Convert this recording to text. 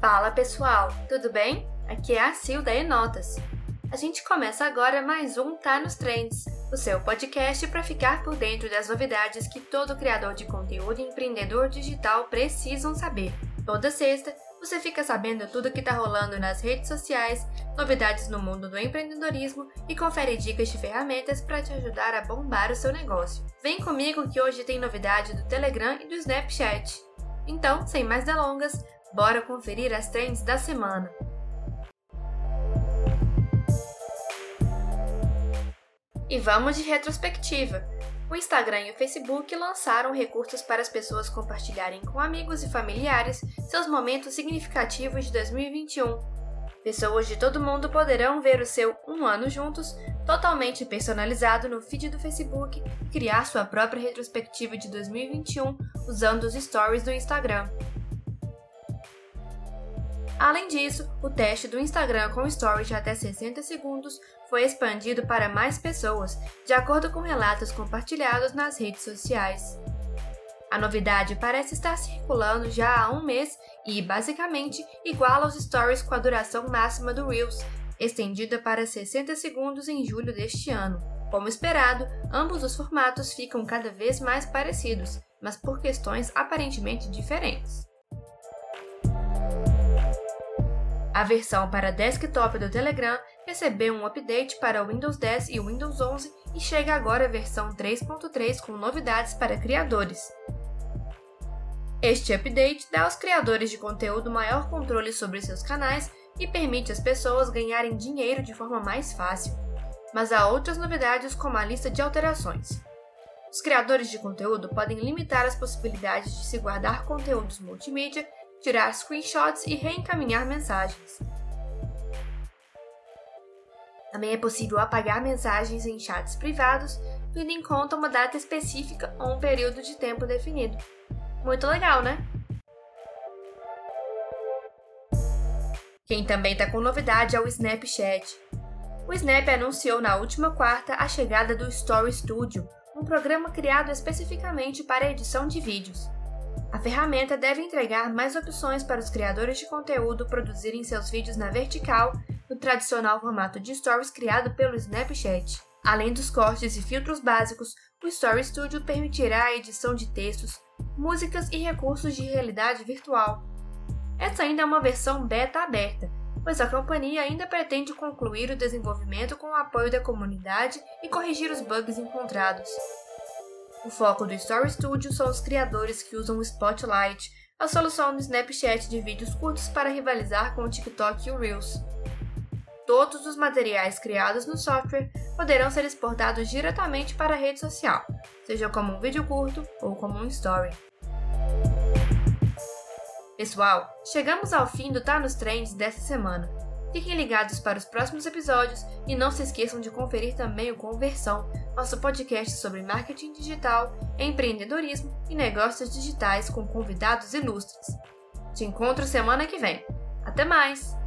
Fala pessoal, tudo bem? Aqui é a Sil da Enotas. A gente começa agora mais um Tá nos Trends, o seu podcast para ficar por dentro das novidades que todo criador de conteúdo e empreendedor digital precisam saber. Toda sexta, você fica sabendo tudo que está rolando nas redes sociais, novidades no mundo do empreendedorismo e confere dicas de ferramentas para te ajudar a bombar o seu negócio. Vem comigo que hoje tem novidade do Telegram e do Snapchat. Então, sem mais delongas, Bora conferir as trends da semana. E vamos de retrospectiva. O Instagram e o Facebook lançaram recursos para as pessoas compartilharem com amigos e familiares seus momentos significativos de 2021. Pessoas de todo mundo poderão ver o seu Um Ano Juntos totalmente personalizado no feed do Facebook e criar sua própria retrospectiva de 2021 usando os stories do Instagram. Além disso, o teste do Instagram com stories de até 60 segundos foi expandido para mais pessoas, de acordo com relatos compartilhados nas redes sociais. A novidade parece estar circulando já há um mês e, basicamente, iguala aos stories com a duração máxima do Reels, estendida para 60 segundos em julho deste ano. Como esperado, ambos os formatos ficam cada vez mais parecidos, mas por questões aparentemente diferentes. A versão para desktop do Telegram recebeu um update para o Windows 10 e Windows 11 e chega agora a versão 3.3 com novidades para criadores. Este update dá aos criadores de conteúdo maior controle sobre seus canais e permite às pessoas ganharem dinheiro de forma mais fácil. Mas há outras novidades como a lista de alterações. Os criadores de conteúdo podem limitar as possibilidades de se guardar conteúdos multimídia tirar screenshots e reencaminhar mensagens. Também é possível apagar mensagens em chats privados, tendo em conta uma data específica ou um período de tempo definido. Muito legal, né? Quem também está com novidade é o Snapchat. O Snap anunciou na última quarta a chegada do Story Studio, um programa criado especificamente para a edição de vídeos. A ferramenta deve entregar mais opções para os criadores de conteúdo produzirem seus vídeos na vertical, no tradicional formato de stories criado pelo Snapchat. Além dos cortes e filtros básicos, o Story Studio permitirá a edição de textos, músicas e recursos de realidade virtual. Essa ainda é uma versão beta aberta, pois a companhia ainda pretende concluir o desenvolvimento com o apoio da comunidade e corrigir os bugs encontrados. O foco do Story Studio são os criadores que usam o Spotlight, a solução do Snapchat de vídeos curtos para rivalizar com o TikTok e o Reels. Todos os materiais criados no software poderão ser exportados diretamente para a rede social, seja como um vídeo curto ou como um story. Pessoal, chegamos ao fim do Tá nos Trends dessa semana. Fiquem ligados para os próximos episódios e não se esqueçam de conferir também o Conversão, nosso podcast sobre marketing digital, empreendedorismo e negócios digitais com convidados ilustres. Te encontro semana que vem. Até mais!